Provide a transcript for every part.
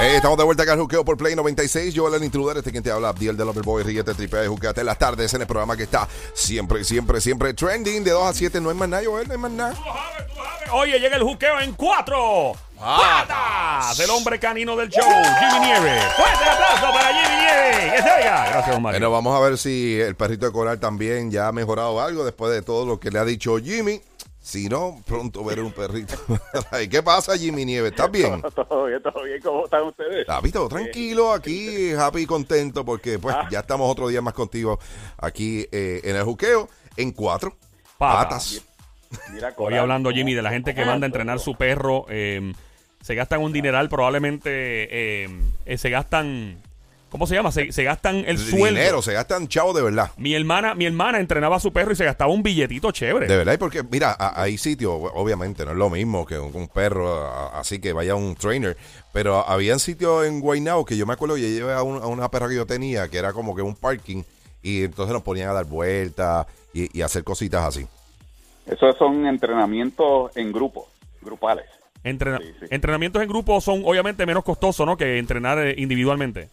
Hey, estamos de vuelta acá en Juqueo por Play 96. Yo, el intruder, este quien te habla, Abdiel de Loverboy, Ríete, Tripea y Juqueate en las tardes en el programa que está siempre, siempre, siempre trending de 2 a 7. No hay más nada, Joel, no hay más nada. Oye, llega el juqueo en cuatro patas. El hombre canino del show, Jimmy Nieve. Fuerte el aplauso para Jimmy Nieve. Que se oiga. Gracias, Omar. Bueno, vamos a ver si el perrito de coral también ya ha mejorado algo después de todo lo que le ha dicho Jimmy. Si no, pronto veré un perrito. ¿Y qué pasa, Jimmy Nieve? ¿Estás bien? Todo bien, todo bien. ¿Cómo están ustedes? ¿Has visto? Tranquilo aquí, happy y contento, porque pues ya estamos otro día más contigo aquí eh, en el juqueo, en cuatro Patas. patas. Mira, Hoy hablando, Jimmy, de la gente que manda a entrenar su perro. eh, se gastan un dineral, probablemente eh, eh, se gastan. ¿Cómo se llama? Se, se gastan el sueldo. Dinero, se gastan chavos de verdad. Mi hermana, mi hermana entrenaba a su perro y se gastaba un billetito chévere. De verdad, y porque, mira, a- hay sitios, obviamente, no es lo mismo que un, un perro, a- así que vaya un trainer, pero habían sitios en Guaynabo que yo me acuerdo, yo llevé a, un- a una perra que yo tenía, que era como que un parking, y entonces nos ponían a dar vueltas y, y hacer cositas así. Esos son entrenamientos en grupos, grupales. Entrena- Sí, sí. Entrenamientos en grupo son obviamente menos costosos, ¿no? Que entrenar eh, individualmente.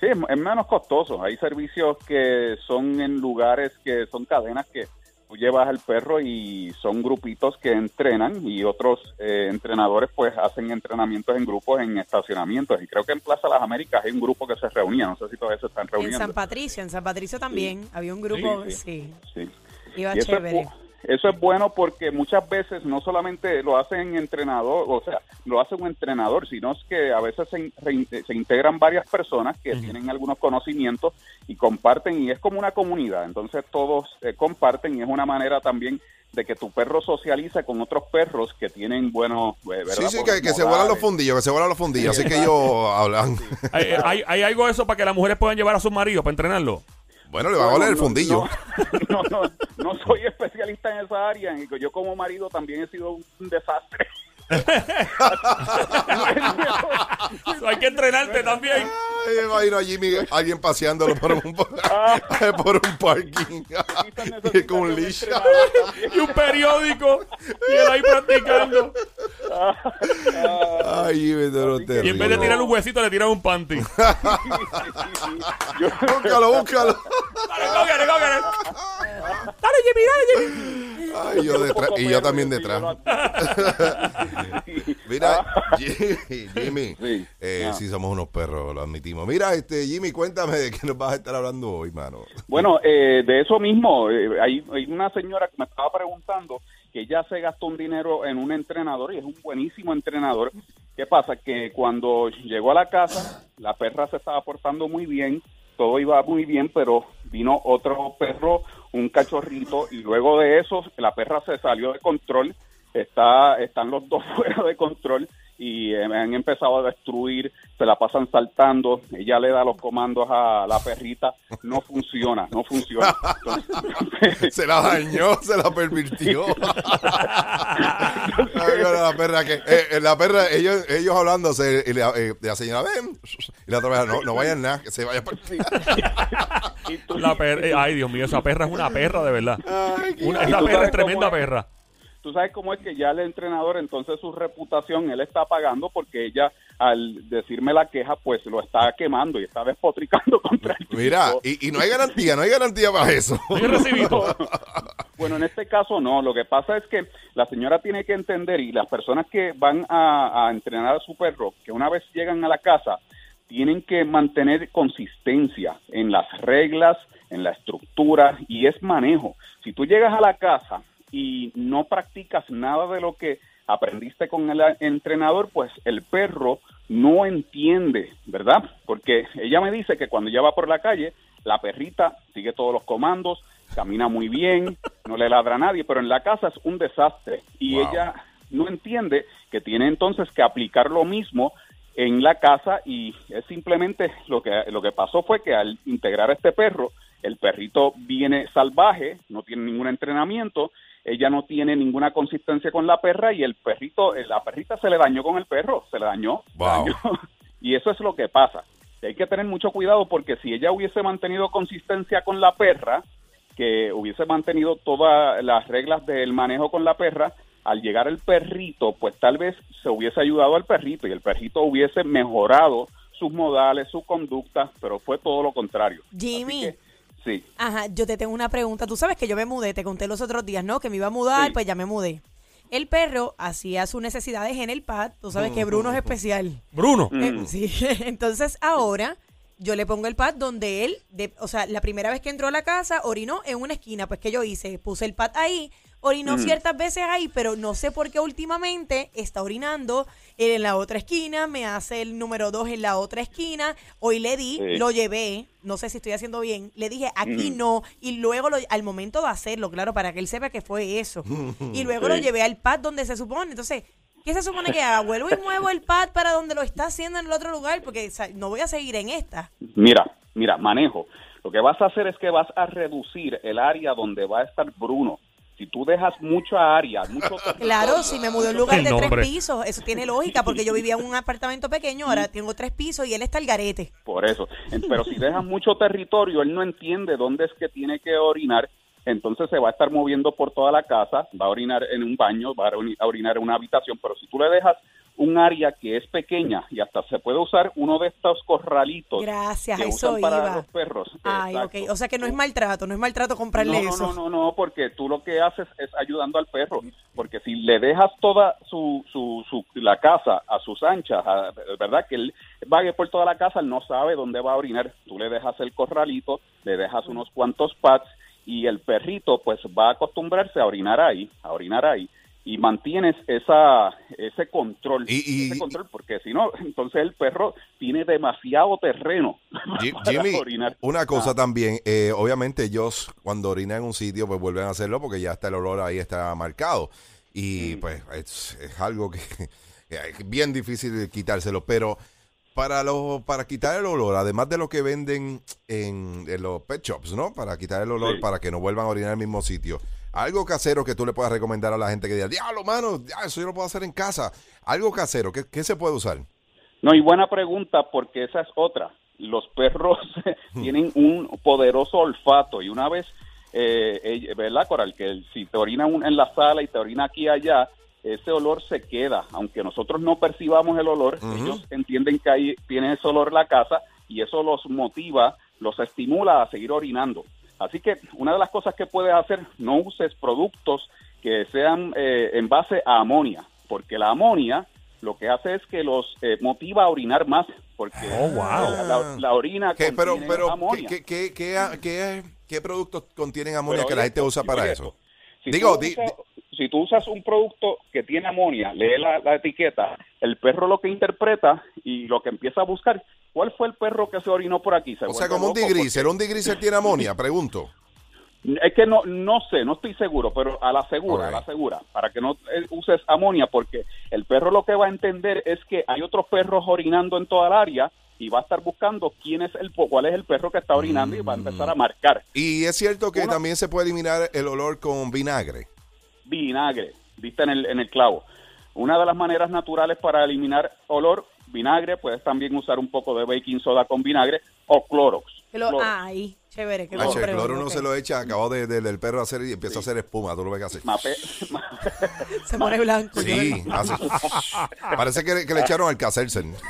Sí, es es menos costoso. Hay servicios que son en lugares que son cadenas que tú llevas al perro y son grupitos que entrenan y otros eh, entrenadores pues hacen entrenamientos en grupos en estacionamientos. Y creo que en Plaza Las Américas hay un grupo que se reunía. No sé si todavía se están En reuniendo. San Patricio, en San Patricio también había un grupo, Sí, sí, sí. iba Y eso es, chévere. bu- eso es bueno porque muchas veces no solamente lo hacen entrenador, o sea, lo hace un entrenador, sino es que a veces se, se integran varias personas que tienen algunos conocimientos y comparten y es como una comunidad. Entonces todos eh, comparten y es una manera también de que tu perro socialice con otros perros que tienen buenos, eh. Sí, sí, que, que se vuelan los fundillos, que se vuelan los fundillos, así que ellos hablan. ¿Hay, hay, hay algo de eso para que las mujeres puedan llevar a sus maridos para entrenarlo? Bueno, le va a oler el no, fundillo. No, no, no, no soy especialista en esa área. y Yo como marido también he sido un desastre. Hay que entrenarte también. Ay, me imagino a Jimmy, alguien paseándolo por un, por un parking. y con un leash. Y un periódico. Y él ahí practicando. Ay, Jimmy, Y en vez de tirar un huesito, le tiran un panty. Yo, Búscalo, búscalo. Dale, cógele, cógele. Dale, Jimmy, dale, Jimmy. Ay, yo detrás, y yo también detrás. Mira, Jimmy, Jimmy Sí. eh, Ah. sí somos unos perros, lo admitimos. Mira, este Jimmy, cuéntame de qué nos vas a estar hablando hoy, mano. Bueno, eh, de eso mismo, eh, hay, hay una señora que me estaba preguntando que ella se gastó un dinero en un entrenador y es un buenísimo entrenador. ¿Qué pasa? Que cuando llegó a la casa, la perra se estaba portando muy bien, todo iba muy bien, pero vino otro perro, un cachorrito, y luego de eso la perra se salió de control, está, están los dos fuera de control y eh, han empezado a destruir, se la pasan saltando, ella le da los comandos a la perrita, no funciona, no funciona. Entonces, Se la dañó, se la pervirtió. La perra que, eh, eh, la perra, ellos, ellos hablándose, y la, eh, la señora, ven, y la otra vez, no, no vayan nada, que se vaya por La per- eh, ay, Dios mío, esa perra es una perra, de verdad. Una- ¿Y esa perra es tremenda perra. Tú sabes cómo es que ya el entrenador, entonces su reputación, él está pagando porque ella, al decirme la queja, pues lo está quemando y está despotricando contra el Mira, y, y no hay garantía, no hay garantía para eso. Yo recibito. Bueno, en este caso no. Lo que pasa es que la señora tiene que entender y las personas que van a, a entrenar a su perro, que una vez llegan a la casa, tienen que mantener consistencia en las reglas, en la estructura y es manejo. Si tú llegas a la casa y no practicas nada de lo que aprendiste con el entrenador, pues el perro no entiende, ¿verdad? Porque ella me dice que cuando ella va por la calle, la perrita sigue todos los comandos, camina muy bien, no le ladra a nadie, pero en la casa es un desastre y Wow. ella no entiende que tiene entonces que aplicar lo mismo en la casa y es simplemente lo que lo que pasó fue que al integrar a este perro, el perrito viene salvaje, no tiene ningún entrenamiento, ella no tiene ninguna consistencia con la perra y el perrito, eh, la perrita se le dañó con el perro, se le dañó, Wow. y eso es lo que pasa. Y hay que tener mucho cuidado porque si ella hubiese mantenido consistencia con la perra, que hubiese mantenido todas las reglas del manejo con la perra, al llegar el perrito, pues tal vez se hubiese ayudado al perrito y el perrito hubiese mejorado sus modales, su conducta, pero fue todo lo contrario. Jimmy. Que, sí. Ajá, yo te tengo una pregunta. Tú sabes que yo me mudé, te conté los otros días, ¿no? Que me iba a mudar, Sí. pues ya me mudé. El perro hacía sus necesidades en el pad. Tú sabes que Bruno es especial. Bruno. Mm. Eh, sí, entonces ahora yo le pongo el pad donde él, de, o sea, la primera vez que entró a la casa, orinó en una esquina. Pues, ¿qué yo hice? Puse el pad ahí, orinó ciertas veces ahí, pero no sé por qué últimamente está orinando en la otra esquina, me hace el número dos en la otra esquina. Hoy le di, Sí. lo llevé, no sé si estoy haciendo bien, le dije, aquí no, y luego lo- al momento de hacerlo, claro, para que él sepa que fue eso. y luego lo llevé al pad donde se supone. Entonces, ¿Qué se supone que haga? ¿Vuelvo y muevo el pad para donde lo está haciendo en el otro lugar? Porque o sea, no voy a seguir en esta. Mira, mira, manejo. Lo que vas a hacer es que vas a reducir el área donde va a estar Bruno. Si tú dejas mucha área, mucho Claro, si me mudé a un lugar de tres pisos, eso tiene lógica, porque yo vivía en un apartamento pequeño, ahora tengo tres pisos y él está al garete. Por eso. Pero si dejas mucho territorio, él no entiende dónde es que tiene que orinar, entonces se va a estar moviendo por toda la casa, va a orinar en un baño, va a orinar en una habitación, pero si tú le dejas un área que es pequeña y hasta se puede usar uno de estos corralitos Gracias, que eso usan para iba. los perros. Ay, Exacto. ok. O sea que no es maltrato, no es maltrato comprarle no, no, eso. No, no, no, porque tú lo que haces es ayudando al perro, porque si le dejas toda su, su, su la casa a sus anchas, a- ¿verdad? Que él vague por toda la casa, él no sabe dónde va a orinar. Tú le dejas el corralito, le dejas unos cuantos pads y el perrito pues va a acostumbrarse a orinar ahí, a orinar ahí y mantienes esa ese control, Y- y- ese control porque si no, entonces el perro tiene demasiado terreno para orinar. una cosa Ah. también, eh, obviamente ellos cuando orinan en un sitio pues vuelven a hacerlo porque ya está el olor ahí está marcado y Mm. pues es, es algo que, que es bien difícil quitárselo, pero para los para quitar el olor, además de lo que venden en, en los pet shops, ¿no? Para quitar el olor Sí. para que no vuelvan a orinar en el mismo sitio. Algo casero que tú le puedas recomendar a la gente que diga, diablo, mano, eso yo lo puedo hacer en casa. Algo casero, ¿qué, qué se puede usar? No, y buena pregunta porque esa es otra. Los perros tienen un poderoso olfato y una vez, eh, ella- ¿verdad, Coral? Que el- si te orina un- en la sala y te orina aquí y allá, ese olor se queda. Aunque nosotros no percibamos el olor, ellos entienden que ahí tiene ese olor la casa y eso los motiva, los estimula a seguir orinando. Así que una de las cosas que puedes hacer, no uses productos que sean eh, en base a amonia, porque la amonia lo que hace es que los eh, motiva a orinar más, porque Oh, wow. la, la- la orina ¿Qué, pero, contiene pero, amonia. ¿qué, qué, qué, qué- qué productos contienen amonia Pero que la gente usa para oye eso? Si Digo, tú di- usas- si tú usas un producto que tiene amonia, lee la, la etiqueta, el perro lo que interpreta y lo que empieza a buscar, ¿cuál fue el perro que se orinó por aquí? Se o sea, como un loco digriser. ¿Un digriser tiene amonia? Pregunto. Es que no, no sé, no estoy seguro, pero a la segura, a la segura, para que no eh, uses amonia, porque el perro lo que va a entender es que hay otros perros orinando en toda el área y va a estar buscando quién es el, cuál es el perro que está orinando y va a empezar a marcar. Y es cierto que Uno- también se puede eliminar el olor con vinagre. vinagre, viste en el, en el clavo. Una de las maneras naturales para eliminar olor, vinagre, puedes también usar un poco de baking soda con vinagre o Clorox. Lo- Clorox. ay, chévere. Que Ay, lo el cloro uno ok. se lo echa, acabó de, de- del perro hacer y empieza a hacer espuma. Tú lo ves que hace. Mape- Se pone blanco. Sí, hace. Parece que, que le echaron al Cacersen.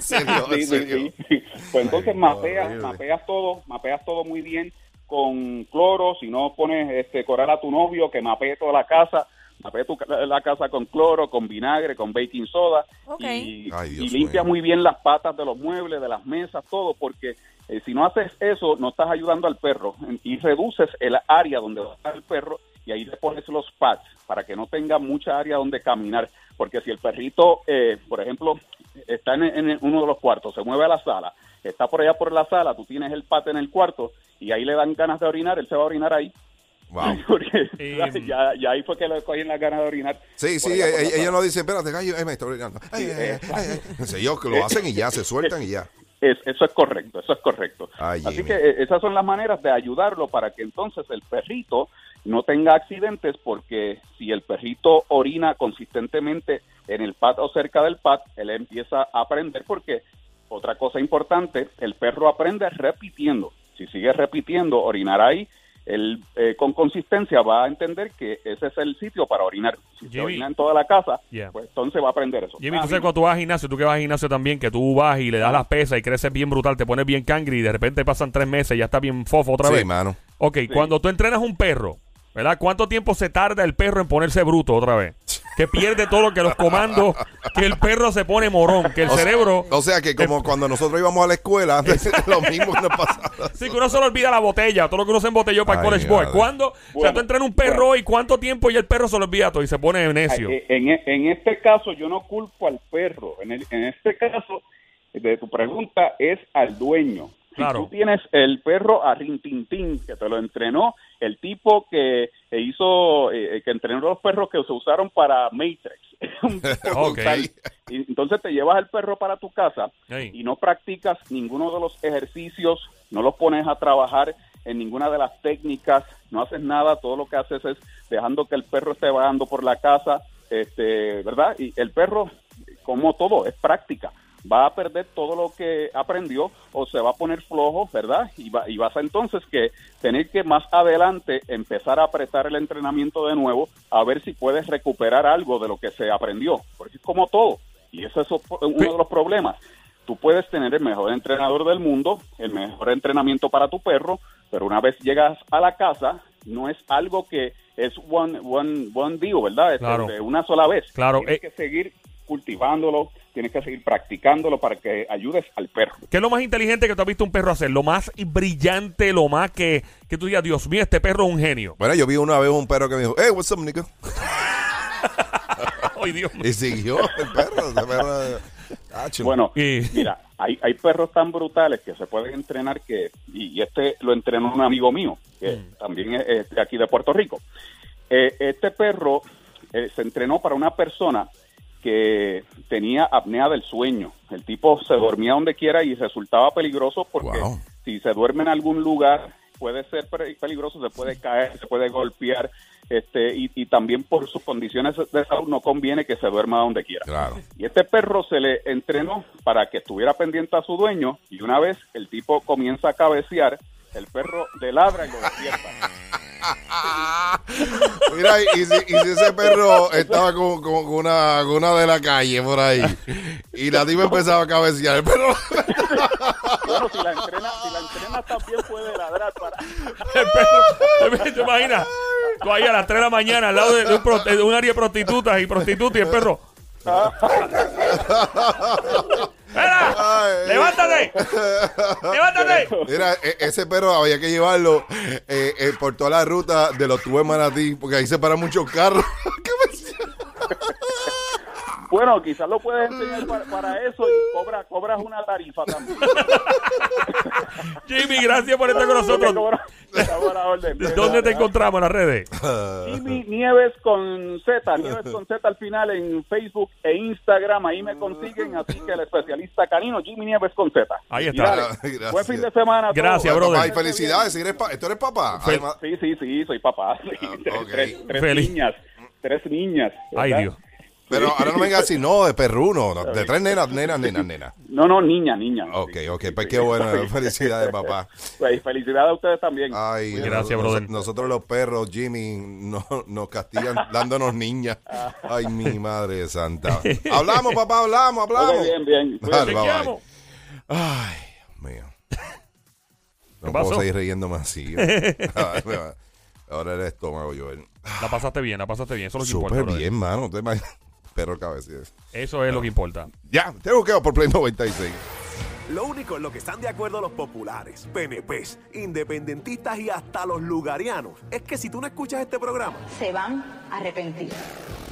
Sí. ¿En serio? Sí. Pues entonces Ay, mapeas, horrible. mapeas todo, mapeas todo muy bien con cloro, si no pones este coral a tu novio que mapee toda la casa, mapee tu, la casa con cloro, con vinagre, con baking soda Ok. y, Ay, y limpia mío. muy bien las patas de los muebles, de las mesas, todo, porque eh, si no haces eso no estás ayudando al perro y reduces el área donde va a estar el perro y ahí le pones los pads para que no tenga mucha área donde caminar, porque si el perrito, eh, por ejemplo, está en, en uno de los cuartos, se mueve a la sala, está por allá por la sala, tú tienes el pad en el cuarto y ahí le dan ganas de orinar, él se va a orinar ahí. Wow. Porque Eh, ya, ya ahí fue que le cogen las ganas de orinar. Sí, sí, ella, sala. ella no dice, espérate, gallo, ay, me está orinando. Ay, ay, ay, ay, ay. Ellos que lo hacen y ya, se sueltan y ya. Es- eso es correcto, eso es correcto. Ay, Así Jimmy. que eh, esas son las maneras de ayudarlo para que entonces el perrito no tenga accidentes porque si el perrito orina consistentemente en el pad o cerca del pad, él empieza a aprender porque otra cosa importante, el perro aprende repitiendo. Si sigue repitiendo orinar ahí, él eh, con consistencia va a entender que ese es el sitio para orinar. Si se Jimmy. orina en toda la casa, Yeah. pues entonces va a aprender eso. Jimmy, Ah, tú sabes cuando tú vas al gimnasio, tú que vas al gimnasio también, que tú vas y le das las pesas y creces bien brutal, te pones bien cangri y de repente pasan tres meses y ya está bien fofo otra Sí, vez. mano. Ok, cuando tú entrenas un perro, ¿verdad? ¿Cuánto tiempo se tarda el perro en ponerse bruto otra vez? Que pierde todo lo que los comandos, que el perro se pone morón, que el O sea- cerebro... O sea que como cuando nosotros íbamos a la escuela, lo mismo que nos pasaba. Sí, que uno se le olvida la botella, todo lo que uno se embotelló para el college boy. ¿Cuándo? o sea, Bueno, tú entrenas un perro hoy, ¿cuánto tiempo y el perro se lo olvida todo y se pone necio? En, en este caso yo no culpo al perro, en, el- en este caso de tu pregunta es al dueño. Si tú tienes el perro a Rintintín que te lo entrenó, el tipo que hizo, eh, que entrenó los perros que se usaron para Matrix. Un tipo Ok. brutal. Y entonces te llevas al perro para tu casa y no practicas ninguno de los ejercicios, no los pones a trabajar en ninguna de las técnicas, no haces nada, todo lo que haces es dejando que el perro esté vagando por la casa, este, ¿verdad? Y el perro, como todo, es práctica. Va a perder todo lo que aprendió o se va a poner flojo, ¿verdad? Y, va, y vas a entonces que tener que más adelante empezar a apretar el entrenamiento de nuevo a ver si puedes recuperar algo de lo que se aprendió. Porque es como todo. Y ese es uno de los problemas. Tú puedes tener el mejor entrenador del mundo, el mejor entrenamiento para tu perro, pero una vez llegas a la casa, no es algo que es one, one, one deal, ¿verdad? Es Claro. de una sola vez. Claro, Tienes eh. que seguir cultivándolo, tienes que seguir practicándolo para que ayudes al perro. ¿Qué es lo más inteligente que tú has visto un perro hacer? Lo más brillante, lo más que, que tú digas, Dios mío, este perro es un genio. Bueno, yo vi una vez un perro que me dijo, hey, what's up, nigga? Ay, Dios mío. Y siguió el perro. ese perro ah. Bueno, Y- mira, hay, hay perros tan brutales que se pueden entrenar que, y, y este lo entrenó un amigo mío, que también es, es de aquí de Puerto Rico. Eh, este perro eh, se entrenó para una persona que tenía apnea del sueño. El tipo se dormía donde quiera y resultaba peligroso porque Wow. si se duerme en algún lugar puede ser pe- peligroso, se puede caer, se puede golpear, este y, y también por sus condiciones de salud no conviene que se duerma donde quiera. Claro. Y este perro se le entrenó para que estuviera pendiente a su dueño y una vez el tipo comienza a cabecear, el perro le ladra y lo despierta. Mira, y si, y si ese perro estaba con, con- con una, con una de la calle por ahí y la tipa empezaba a cabecear, el perro... Bueno, si la entrena, si la entrena también puede ladrar para... El perro, ¿te imaginas? Tú ahí a las 3 de la mañana al lado de, un, pro- de un área de prostitutas y prostitutas y el perro. ¡Espera! ¡Levántate! ¡Levántate! Mira, e- ese perro había que llevarlo eh, eh, por toda la ruta de los tubos de Manatí, porque ahí se paran muchos carros. Bueno, quizás lo puedes enseñar para, para eso y cobra, cobras una tarifa también. Jimmy, gracias por estar con nosotros. Estamos a la orden. ¿Dónde te encontramos en las redes? Jimmy Nieves con Z, Nieves con Z al final en Facebook e Instagram, ahí me consiguen, así que el especialista canino Jimmy Nieves con Z. Ahí está. dale, Gracias. Buen fin de semana. Gracias, brother. papá, y felicidades, si eres pa- ¿tú eres papá? Fel- Además- Sí, sí, sí, soy papá. Sí, tres, niñas, tres niñas. Ay. Dios. Pero ahora no me digas así, no, de perruno, no, de tres nenas, nenas, nenas, nenas. No, no, niña, niña. Ok, Sí, ok, sí, pues qué bueno, felicidades, papá. Pues, felicidades a ustedes también. Ay, Gracias, nos- brother. Nosotros los perros, Jimmy, no, nos castigan dándonos niñas. Ay, mi madre santa. Hablamos, papá, hablamos, Ok, hablamos. bien, bien. Dale, bye, bye. Ay, Dios mío. No pasó? puedo seguir riéndome así. Ahora el estómago, Joel. La pasaste bien, la pasaste bien. Eso es lo que importa. Súper brother. bien, mano. Perro cabecilla. Eso es lo que importa. Ya, te busqueo por Play 96. Lo único en lo que están de acuerdo los populares, PNPs, independentistas y hasta los lugarianos es que si tú no escuchas este programa, se van a arrepentir.